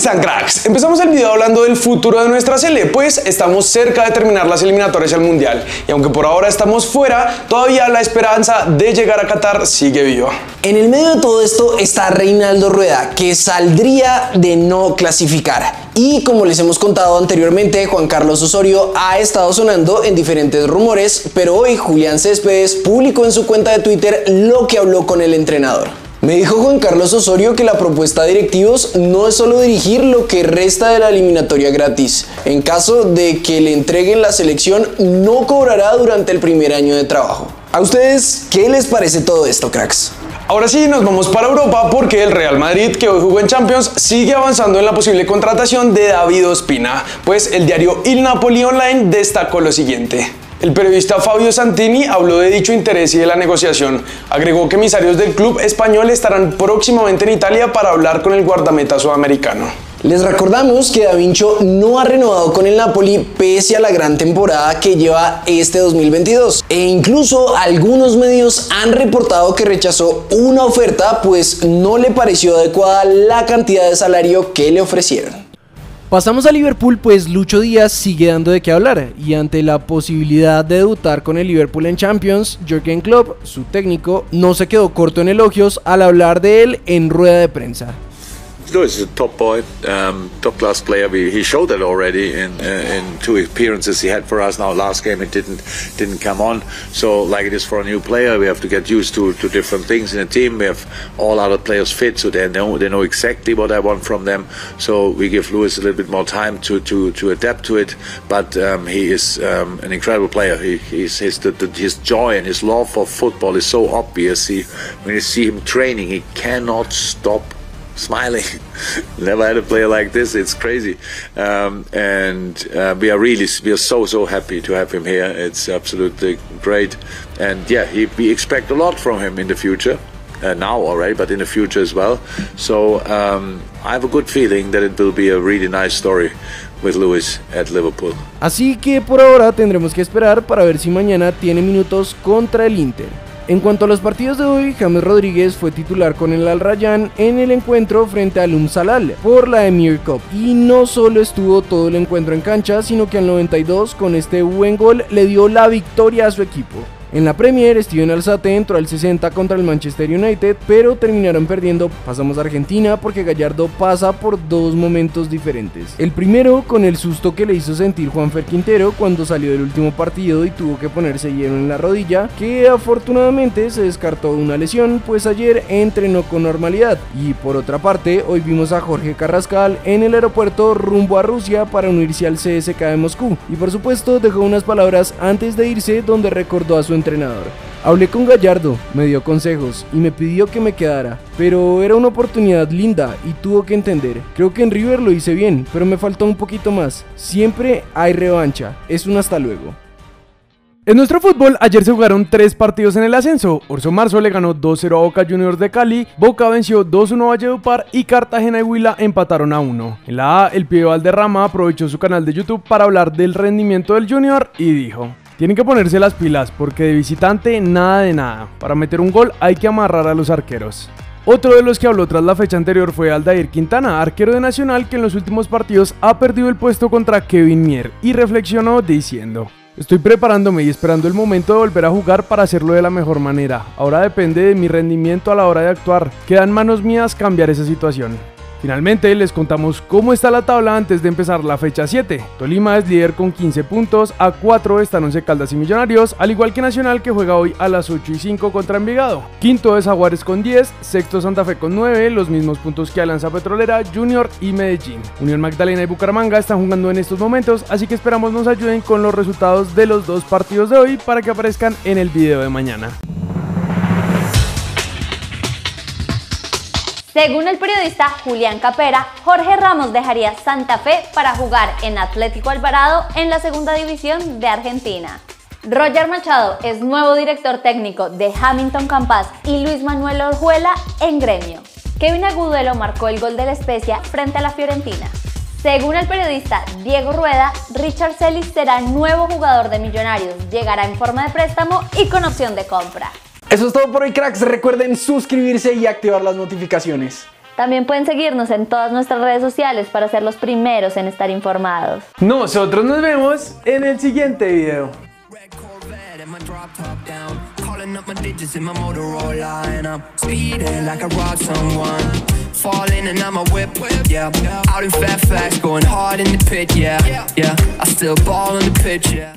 están cracks? Empezamos el video hablando del futuro de nuestra Sele, pues estamos cerca de terminar las eliminatorias al Mundial y aunque por ahora estamos fuera, todavía la esperanza de llegar a Qatar sigue viva. En el medio de todo esto está Reinaldo Rueda, que saldría de no clasificar. Y como les hemos contado anteriormente, Juan Carlos Osorio ha estado sonando en diferentes rumores, pero hoy Julián Céspedes publicó en su cuenta de Twitter lo que habló con el entrenador. Me dijo Juan Carlos Osorio que la propuesta de directivos no es solo dirigir lo que resta de la eliminatoria gratis. En caso de que le entreguen la selección, no cobrará durante el primer año de trabajo. ¿A ustedes qué les parece todo esto, cracks? Ahora sí, nos vamos para Europa porque el Real Madrid, que hoy jugó en Champions, sigue avanzando en la posible contratación de David Ospina, pues el diario Il Napoli Online destacó lo siguiente. El periodista Fabio Santini habló de dicho interés y de la negociación. Agregó que emisarios del club español estarán próximamente en Italia para hablar con el guardameta sudamericano. Les recordamos que Da no ha renovado con el Napoli pese a la gran temporada que lleva este 2022 e incluso algunos medios han reportado que rechazó una oferta pues no le pareció adecuada la cantidad de salario que le ofrecieron. Pasamos a Liverpool, pues Lucho Díaz sigue dando de qué hablar y ante la posibilidad de debutar con el Liverpool en Champions, Jürgen Klopp, su técnico, no se quedó corto en elogios al hablar de él en rueda de prensa. Lewis is a top boy, um, top class player. We, he showed that already in uh, in two appearances he had for us. Now last game it didn't didn't come on. So like it is for a new player, we have to get used to, to different things in a team. We have all other players fit, so they know they know exactly what I want from them. So we give Lewis a little bit more time to to, to adapt to it. But um, he is um, an incredible player. He, he's his the, the, his joy and his love for football is so obvious. He, when you see him training, he cannot stop smiling. Never had a player like this. It's crazy, um, and uh, we are really we are so so happy to have him here. It's absolutely great, and yeah, he, we expect a lot from him in the future. Uh, now already, but in the future as well. So um, I have a good feeling that it will be a really nice story with Lewis at Liverpool. Así que por ahora tendremos que esperar para ver si mañana tiene minutos contra el Inter. En cuanto a los partidos de hoy, James Rodríguez fue titular con el Al Rayyan en el encuentro frente al Umsalal por la Emir Cup. Y no solo estuvo todo el encuentro en cancha, sino que al 92 con este buen gol le dio la victoria a su equipo. En la Premier, Steven Alzate entró al 60 contra el Manchester United, pero terminaron perdiendo. Pasamos a Argentina porque Gallardo pasa por dos momentos diferentes. El primero con el susto que le hizo sentir Juanfer Quintero cuando salió del último partido y tuvo que ponerse hielo en la rodilla, que afortunadamente se descartó una lesión, pues ayer entrenó con normalidad. Y por otra parte, hoy vimos a Jorge Carrascal en el aeropuerto rumbo a Rusia para unirse al CSK de Moscú. Y por supuesto dejó unas palabras antes de irse donde recordó a su entrenador. Hablé con Gallardo, me dio consejos y me pidió que me quedara, pero era una oportunidad linda y tuvo que entender. Creo que en River lo hice bien, pero me faltó un poquito más. Siempre hay revancha, es un hasta luego. En nuestro fútbol, ayer se jugaron tres partidos en el ascenso. Orso Marzo le ganó 2-0 a Boca Juniors de Cali, Boca venció 2-1 a Valledupar y Cartagena y Huila empataron a 1. En la A, el pibe Valderrama aprovechó su canal de YouTube para hablar del rendimiento del Junior y dijo: tienen que ponerse las pilas porque de visitante nada de nada. Para meter un gol hay que amarrar a los arqueros. Otro de los que habló tras la fecha anterior fue Aldair Quintana, arquero de Nacional que en los últimos partidos ha perdido el puesto contra Kevin Mier y reflexionó diciendo, Estoy preparándome y esperando el momento de volver a jugar para hacerlo de la mejor manera. Ahora depende de mi rendimiento a la hora de actuar. Queda en manos mías cambiar esa situación. Finalmente les contamos cómo está la tabla antes de empezar la fecha 7. Tolima es líder con 15 puntos, a 4 están 11 Caldas y Millonarios, al igual que Nacional que juega hoy a las 8 y 5 contra Envigado. Quinto es Aguares con 10, sexto Santa Fe con 9, los mismos puntos que Alianza Petrolera, Junior y Medellín. Unión Magdalena y Bucaramanga están jugando en estos momentos, así que esperamos nos ayuden con los resultados de los dos partidos de hoy para que aparezcan en el video de mañana. Según el periodista Julián Capera, Jorge Ramos dejaría Santa Fe para jugar en Atlético Alvarado en la segunda división de Argentina. Roger Machado es nuevo director técnico de Hamilton Campas y Luis Manuel Orjuela en gremio. Kevin Agudelo marcó el gol de la especia frente a la Fiorentina. Según el periodista Diego Rueda, Richard Celis será nuevo jugador de Millonarios, llegará en forma de préstamo y con opción de compra. Eso es todo por hoy, cracks. Recuerden suscribirse y activar las notificaciones. También pueden seguirnos en todas nuestras redes sociales para ser los primeros en estar informados. Nosotros nos vemos en el siguiente video. Up my digits in my Motorola and I'm speeding like I robbed someone. Falling and I'm a whip, yeah. Out in fat fast, going hard in the pit, yeah, yeah. I still ball in the pitch, yeah.